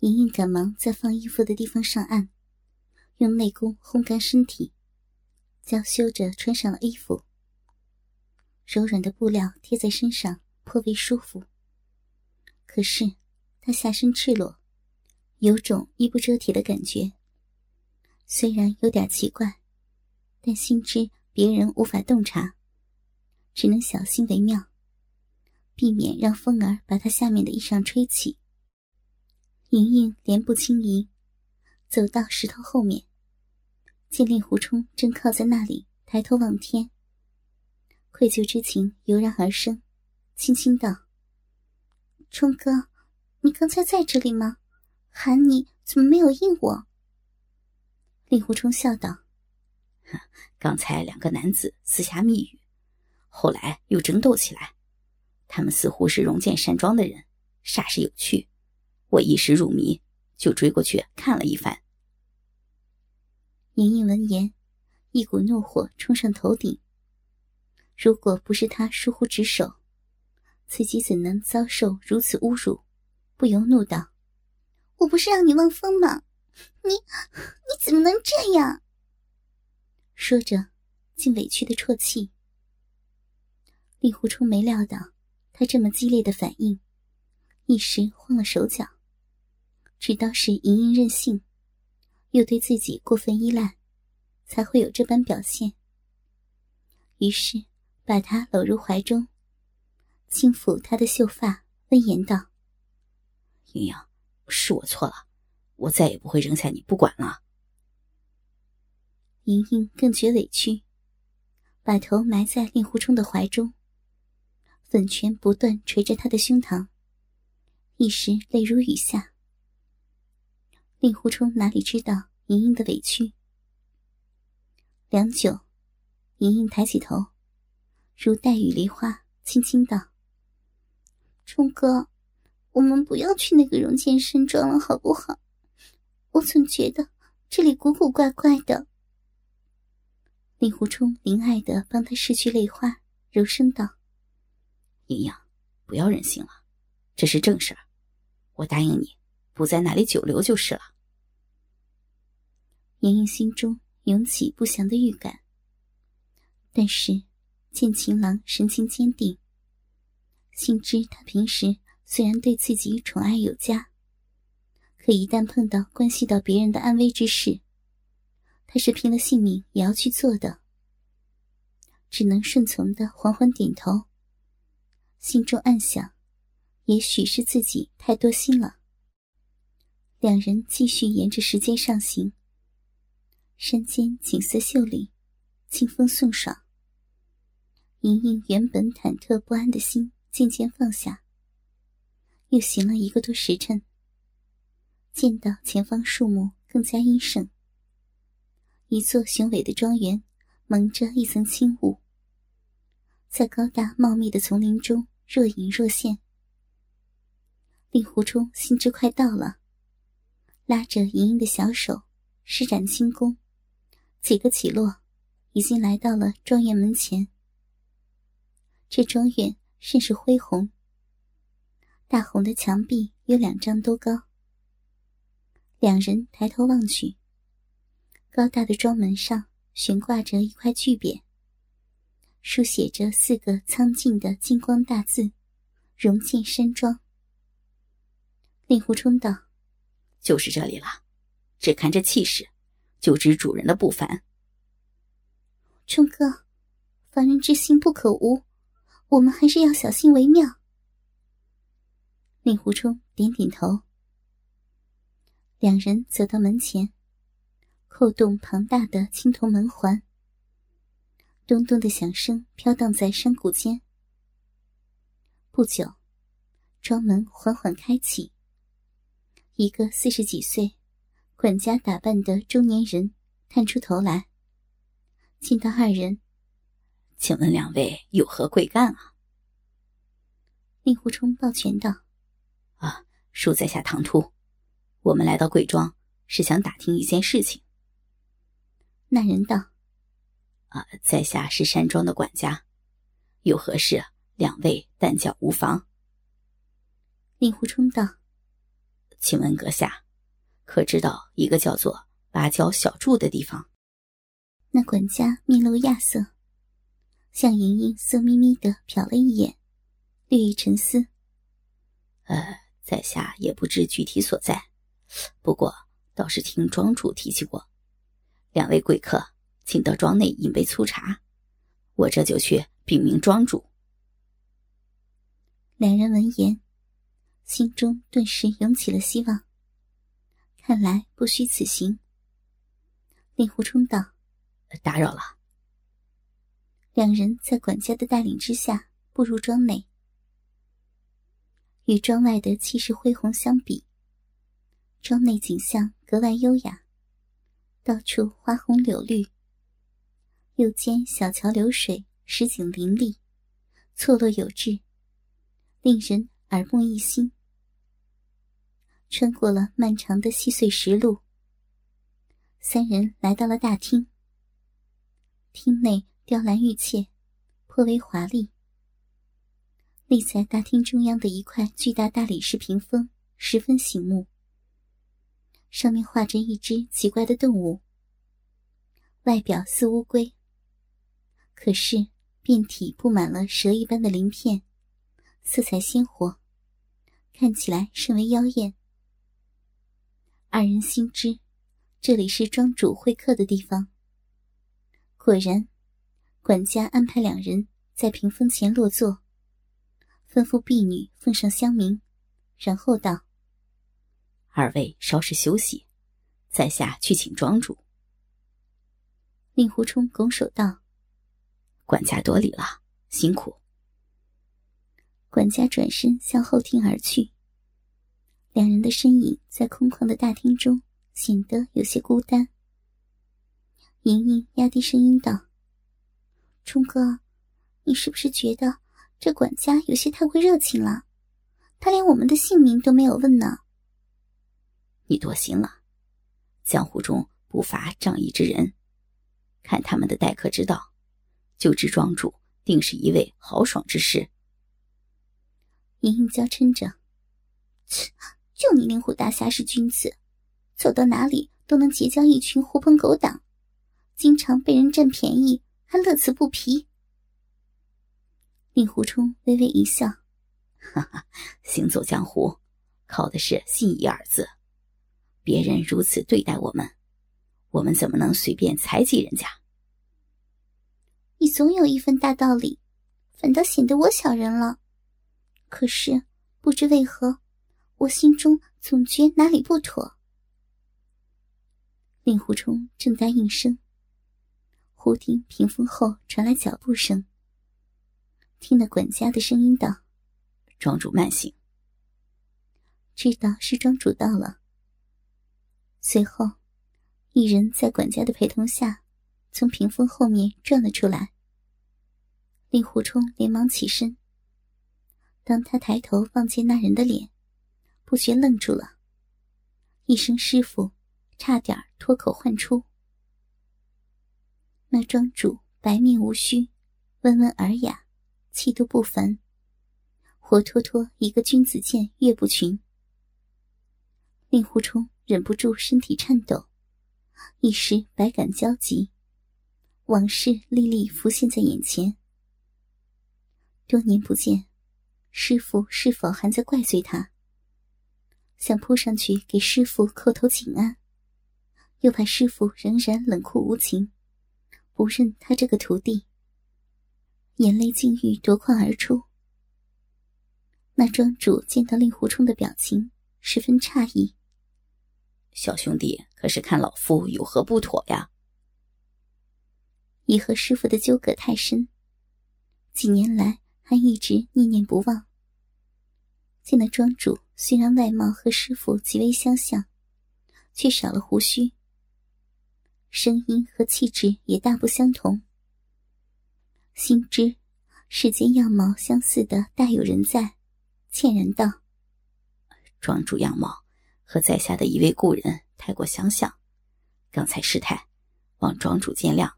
莹莹赶忙在放衣服的地方上岸，用内功烘干身体，娇羞着穿上了衣服。柔软的布料贴在身上颇为舒服。可是，她下身赤裸，有种衣不遮体的感觉。虽然有点奇怪，但心知别人无法洞察，只能小心为妙，避免让风儿把她下面的衣裳吹起。莹莹莲步轻移，走到石头后面，见令狐冲正靠在那里，抬头望天。愧疚之情油然而生，轻轻道：“冲哥，你刚才在这里吗？喊你怎么没有应我？”令狐冲笑道：“刚才两个男子私下密语，后来又争斗起来，他们似乎是荣建山庄的人，煞是有趣。”我一时入迷，就追过去看了一番。莹莹闻言，一股怒火冲上头顶。如果不是他疏忽职守，自己怎能遭受如此侮辱？不由怒道：“我不是让你望风吗？你你怎么能这样？”说着，竟委屈的啜泣。令狐冲没料到他这么激烈的反应，一时慌了手脚。知道是莹莹任性，又对自己过分依赖，才会有这般表现。于是把她搂入怀中，轻抚她的秀发，温言道：“莹莹，是我错了，我再也不会扔下你不管了。”莹莹更觉委屈，把头埋在令狐冲的怀中，粉拳不断捶着他的胸膛，一时泪如雨下。令狐冲哪里知道莹莹的委屈？良久，莹莹抬起头，如黛玉梨花，轻轻道：“冲哥，我们不要去那个荣建山庄了，好不好？我总觉得这里古古怪怪的。”令狐冲怜爱的帮他拭去泪花，柔声道：“莹莹，不要任性了，这是正事儿，我答应你。”不在那里久留就是了。莹莹心中涌起不祥的预感，但是见情郎神情坚定，心知他平时虽然对自己宠爱有加，可一旦碰到关系到别人的安危之事，他是拼了性命也要去做的，只能顺从的缓缓点头，心中暗想：也许是自己太多心了。两人继续沿着石阶上行。山间景色秀丽，清风送爽。莹莹原本忐忑不安的心渐渐放下。又行了一个多时辰，见到前方树木更加阴盛，一座雄伟的庄园蒙着一层轻雾，在高大茂密的丛林中若隐若现。令狐冲心知快到了。拉着莹莹的小手，施展轻功，几个起落，已经来到了庄园门前。这庄园甚是恢宏，大红的墙壁有两丈多高。两人抬头望去，高大的庄门上悬挂着一块巨匾，书写着四个苍劲的金光大字：“荣建山庄。”令狐冲道。就是这里了，只看这气势，就知主人的不凡。冲哥，凡人之心不可无，我们还是要小心为妙。令狐冲点点头。两人走到门前，扣动庞大的青铜门环，咚咚的响声飘荡在山谷间。不久，庄门缓缓开启。一个四十几岁、管家打扮的中年人探出头来，见到二人，请问两位有何贵干啊？令狐冲抱拳道：“啊，恕在下唐突，我们来到贵庄是想打听一件事情。”那人道：“啊，在下是山庄的管家，有何事，两位但叫无妨。”令狐冲道。请问阁下，可知道一个叫做芭蕉小筑的地方？那管家面露亚色，向莹莹色眯眯的瞟了一眼，略一沉思。呃，在下也不知具体所在，不过倒是听庄主提起过。两位贵客，请到庄内饮杯粗茶，我这就去禀明庄主。两人闻言，心中顿时涌起了希望。看来不虚此行。令狐冲道：“打扰了。”两人在管家的带领之下步入庄内。与庄外的气势恢宏相比，庄内景象格外优雅，到处花红柳绿，又兼小桥流水，石景林立，错落有致，令人耳目一新。穿过了漫长的细碎石路，三人来到了大厅。厅内雕栏玉砌，颇为华丽。立在大厅中央的一块巨大大理石屏风十分醒目，上面画着一只奇怪的动物，外表似乌龟，可是遍体布满了蛇一般的鳞片，色彩鲜活，看起来甚为妖艳。二人心知，这里是庄主会客的地方。果然，管家安排两人在屏风前落座。吩咐婢女奉上香茗，然后道：“二位稍事休息，在下去请庄主。”令狐冲拱手道：“管家多礼了，辛苦。”管家转身向后厅而去。两人的身影在空旷的大厅中显得有些孤单。莹莹压低声音道：“冲哥，你是不是觉得？”这管家有些太过热情了，他连我们的姓名都没有问呢。你多心了，江湖中不乏仗义之人，看他们的待客之道，就知庄主定是一位豪爽之士。莹莹娇嗔着：“切，就你令狐大侠是君子，走到哪里都能结交一群狐朋狗党，经常被人占便宜，还乐此不疲。”令狐冲微微一笑：“哈哈，行走江湖，靠的是信义二字。别人如此对待我们，我们怎么能随便猜忌人家？你总有一份大道理，反倒显得我小人了。可是不知为何，我心中总觉哪里不妥。”令狐冲正待应声，忽听屏风后传来脚步声。听那管家的声音道：“庄主慢行。”知道是庄主到了。随后，一人在管家的陪同下，从屏风后面转了出来。令狐冲连忙起身。当他抬头望见那人的脸，不觉愣住了。一声“师傅”，差点脱口唤出。那庄主白面无须，温文尔雅。气度不凡，活脱脱一个君子剑岳不群。令狐冲忍不住身体颤抖，一时百感交集，往事历历浮现在眼前。多年不见，师傅是否还在怪罪他？想扑上去给师傅叩头请安，又怕师傅仍然冷酷无情，不认他这个徒弟。眼泪竟欲夺眶而出。那庄主见到令狐冲的表情，十分诧异。小兄弟，可是看老夫有何不妥呀？你和师傅的纠葛太深，几年来还一直念念不忘。见了庄主虽然外貌和师傅极为相像，却少了胡须，声音和气质也大不相同。心知世间样貌相似的大有人在，歉然道：“庄主样貌和在下的一位故人太过相像，刚才失态，望庄主见谅。”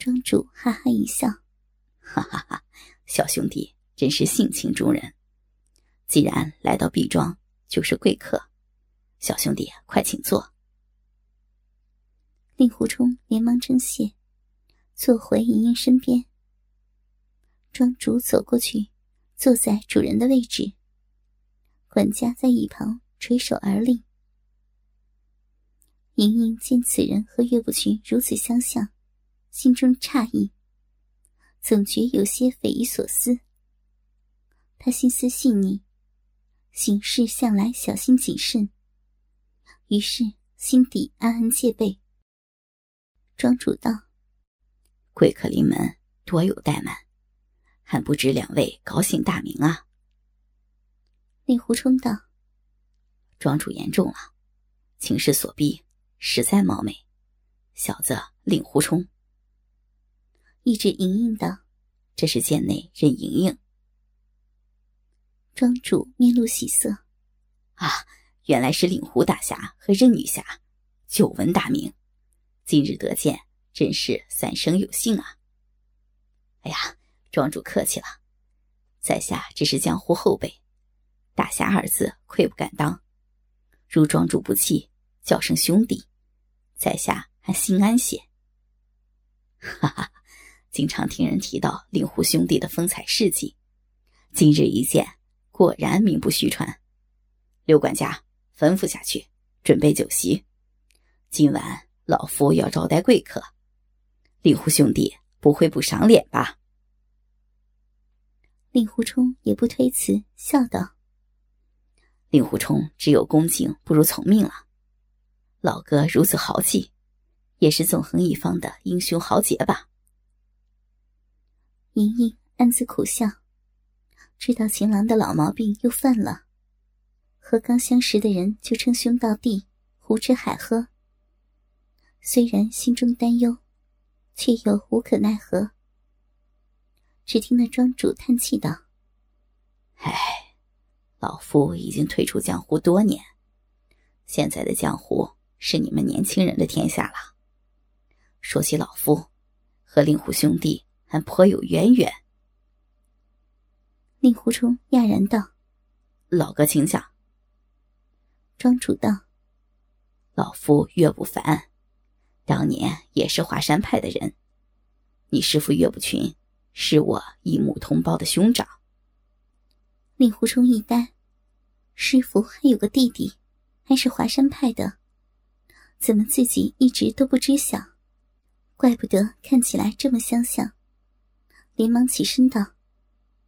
庄主哈哈一笑：“哈哈哈，小兄弟真是性情中人。既然来到毕庄，就是贵客，小兄弟快请坐。令狐冲连忙称谢，坐回莹莹身边。庄主走过去，坐在主人的位置。管家在一旁垂手而立。莹莹见此人和岳不群如此相像，心中诧异，总觉有些匪夷所思。他心思细腻，行事向来小心谨慎，于是心底暗暗戒备。庄主道：“贵客临门，多有怠慢，还不知两位高姓大名啊？”令狐冲道：“庄主言重了，情势所逼，实在冒昧。小子令狐冲。”一直盈盈道：“这是剑内任莹莹。”庄主面露喜色：“啊，原来是令狐大侠和任女侠，久闻大名。”今日得见，真是三生有幸啊！哎呀，庄主客气了，在下只是江湖后辈，大侠二字愧不敢当。如庄主不弃，叫声兄弟，在下还心安些。哈哈，经常听人提到令狐兄弟的风采事迹，今日一见，果然名不虚传。刘管家，吩咐下去，准备酒席，今晚。老夫要招待贵客，令狐兄弟不会不赏脸吧？令狐冲也不推辞，笑道：“令狐冲只有恭敬不如从命了。老哥如此豪气，也是纵横一方的英雄豪杰吧？”盈盈暗自苦笑，知道情郎的老毛病又犯了，和刚相识的人就称兄道弟，胡吃海喝。虽然心中担忧，却又无可奈何。只听那庄主叹气道：“唉，老夫已经退出江湖多年，现在的江湖是你们年轻人的天下了。说起老夫，和令狐兄弟还颇有渊源。”令狐冲讶然道：“老哥，请讲。”庄主道：“老夫岳不凡。”当年也是华山派的人，你师父岳不群是我一母同胞的兄长。令狐冲一呆，师父还有个弟弟，还是华山派的，怎么自己一直都不知晓？怪不得看起来这么相像。连忙起身道：“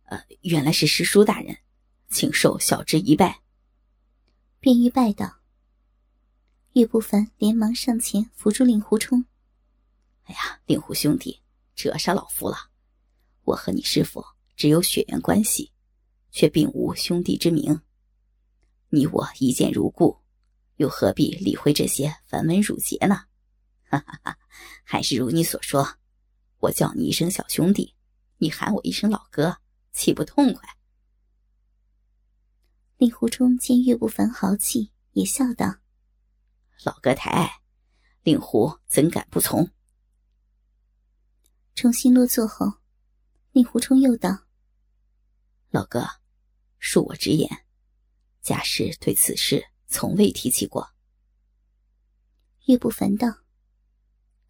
呃，原来是师叔大人，请受小侄一拜。”便欲拜道。岳不凡连忙上前扶住令狐冲。“哎呀，令狐兄弟，折杀老夫了！我和你师父只有血缘关系，却并无兄弟之名。你我一见如故，又何必理会这些繁文缛节呢？哈哈哈！还是如你所说，我叫你一声小兄弟，你喊我一声老哥，岂不痛快？”令狐冲见岳不凡豪气，也笑道。老哥抬爱，令狐怎敢不从？重新落座后，令狐冲又道：“老哥，恕我直言，家师对此事从未提起过。”岳不凡道：“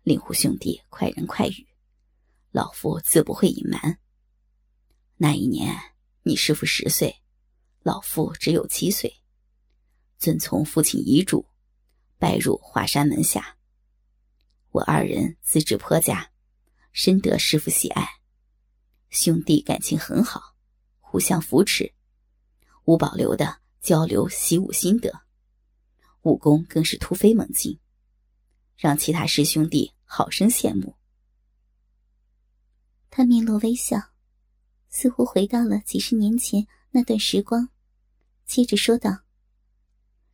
令狐兄弟快人快语，老夫自不会隐瞒。那一年你师父十岁，老夫只有七岁，遵从父亲遗嘱。”拜入华山门下，我二人资质颇佳，深得师傅喜爱，兄弟感情很好，互相扶持，无保留的交流习武心得，武功更是突飞猛进，让其他师兄弟好生羡慕。他面露微笑，似乎回到了几十年前那段时光，接着说道：“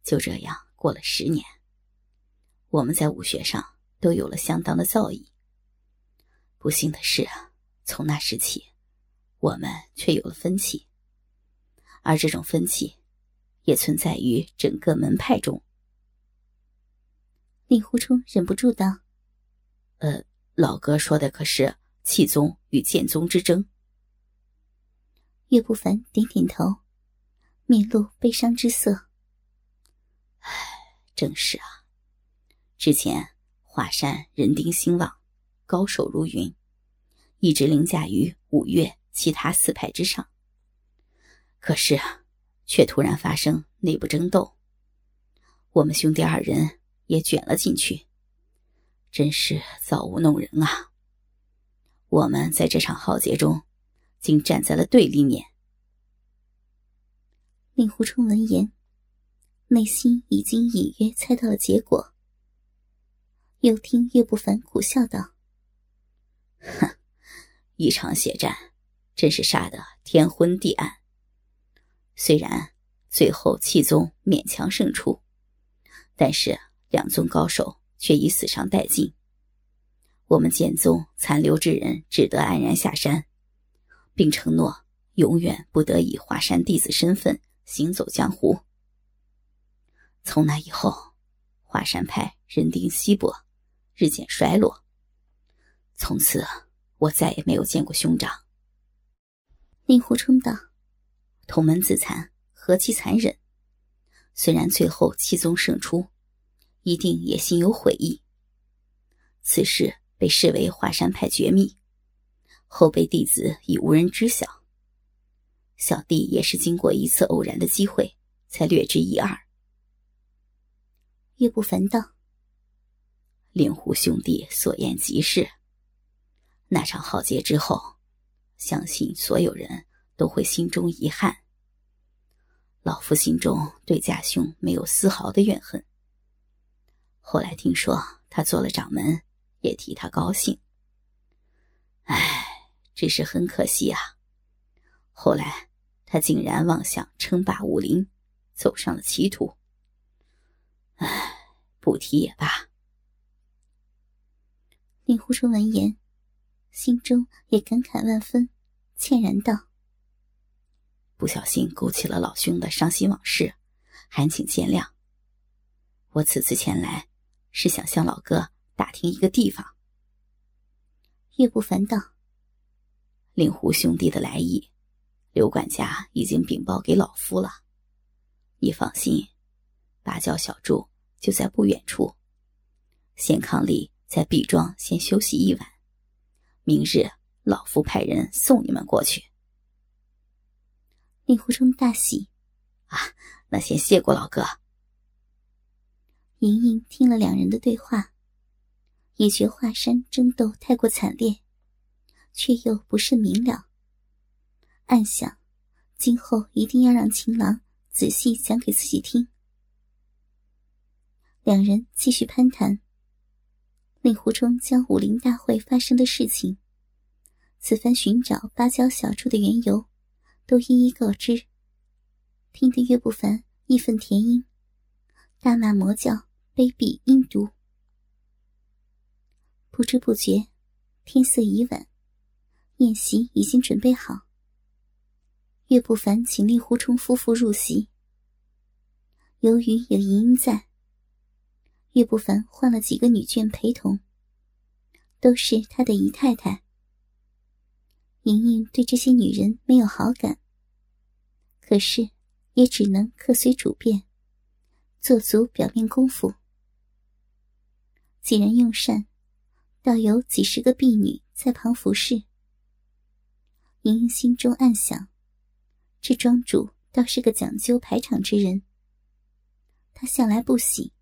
就这样过了十年。”我们在武学上都有了相当的造诣。不幸的是啊，从那时起，我们却有了分歧，而这种分歧，也存在于整个门派中。令狐冲忍不住道：“呃，老哥说的可是气宗与剑宗之争？”岳不凡点点头，面露悲伤之色。唉，正是啊。之前华山人丁兴旺，高手如云，一直凌驾于五岳其他四派之上。可是啊，却突然发生内部争斗，我们兄弟二人也卷了进去，真是造物弄人啊！我们在这场浩劫中，竟站在了对立面。令狐冲闻言，内心已经隐约猜到了结果。又听岳不凡苦笑道：“哼，一场血战，真是杀得天昏地暗。虽然最后气宗勉强胜出，但是两宗高手却已死伤殆尽。我们剑宗残留之人只得黯然下山，并承诺永远不得以华山弟子身份行走江湖。从那以后，华山派人丁稀薄。”日渐衰落。从此，我再也没有见过兄长。令狐冲道：“同门自残，何其残忍！虽然最后七宗胜出，一定也心有悔意。此事被视为华山派绝密，后辈弟子已无人知晓。小弟也是经过一次偶然的机会，才略知一二。”岳不凡道。令狐兄弟所言极是。那场浩劫之后，相信所有人都会心中遗憾。老夫心中对家兄没有丝毫的怨恨。后来听说他做了掌门，也替他高兴。唉，只是很可惜啊。后来他竟然妄想称霸武林，走上了歧途。唉，不提也罢。令狐冲闻言，心中也感慨万分，歉然道：“不小心勾起了老兄的伤心往事，还请见谅。我此次前来，是想向老哥打听一个地方。”岳不凡道：“令狐兄弟的来意，刘管家已经禀报给老夫了。你放心，芭蕉小筑就在不远处，先康里。”在毕庄先休息一晚，明日老夫派人送你们过去。令狐冲大喜，啊，那先谢过老哥。莹莹听了两人的对话，也觉华山争斗太过惨烈，却又不甚明了，暗想今后一定要让秦郎仔细讲给自己听。两人继续攀谈。令狐冲将武林大会发生的事情，此番寻找芭蕉小筑的缘由，都一一告知。听得岳不凡义愤填膺，大骂魔教卑鄙阴毒。不知不觉，天色已晚，宴席已经准备好。岳不凡请令狐冲夫妇入席。由于有莹莹在。岳不凡换了几个女眷陪同，都是他的姨太太。莹莹对这些女人没有好感，可是也只能客随主便，做足表面功夫。几人用膳，倒有几十个婢女在旁服侍。莹莹心中暗想：这庄主倒是个讲究排场之人。她向来不喜。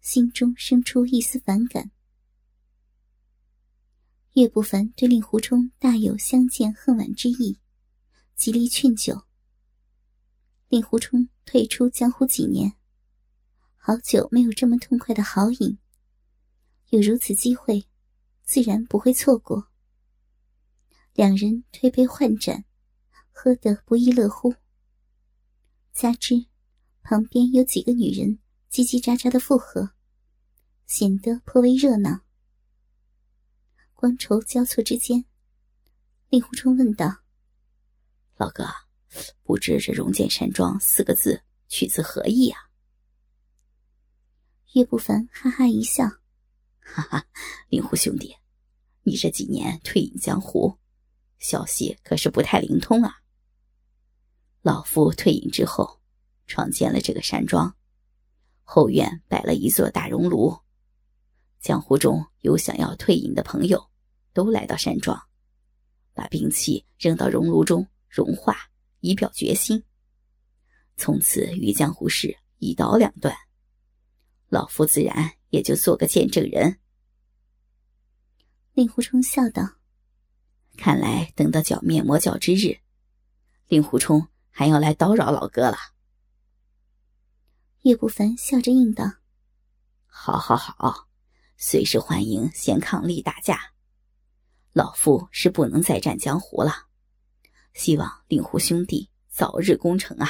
心中生出一丝反感。岳不凡对令狐冲大有相见恨晚之意，极力劝酒。令狐冲退出江湖几年，好久没有这么痛快的豪饮，有如此机会，自然不会错过。两人推杯换盏，喝得不亦乐乎。加之旁边有几个女人叽叽喳喳的附和。显得颇为热闹。觥筹交错之间，令狐冲问道：“老哥，不知这‘荣剑山庄’四个字取自何意啊？”岳不凡哈哈一笑：“哈哈，令狐兄弟，你这几年退隐江湖，消息可是不太灵通啊。老夫退隐之后，创建了这个山庄，后院摆了一座大熔炉，江湖中有想要退隐的朋友，都来到山庄，把兵器扔到熔炉中融化，以表决心。从此与江湖事一刀两断。老夫自然也就做个见证人。令狐冲笑道：“看来等到剿灭魔教之日，令狐冲还要来叨扰老哥了。”叶不凡笑着应道：“好，好，好，随时欢迎贤伉俪大驾。老夫是不能再战江湖了，希望令狐兄弟早日攻城啊！”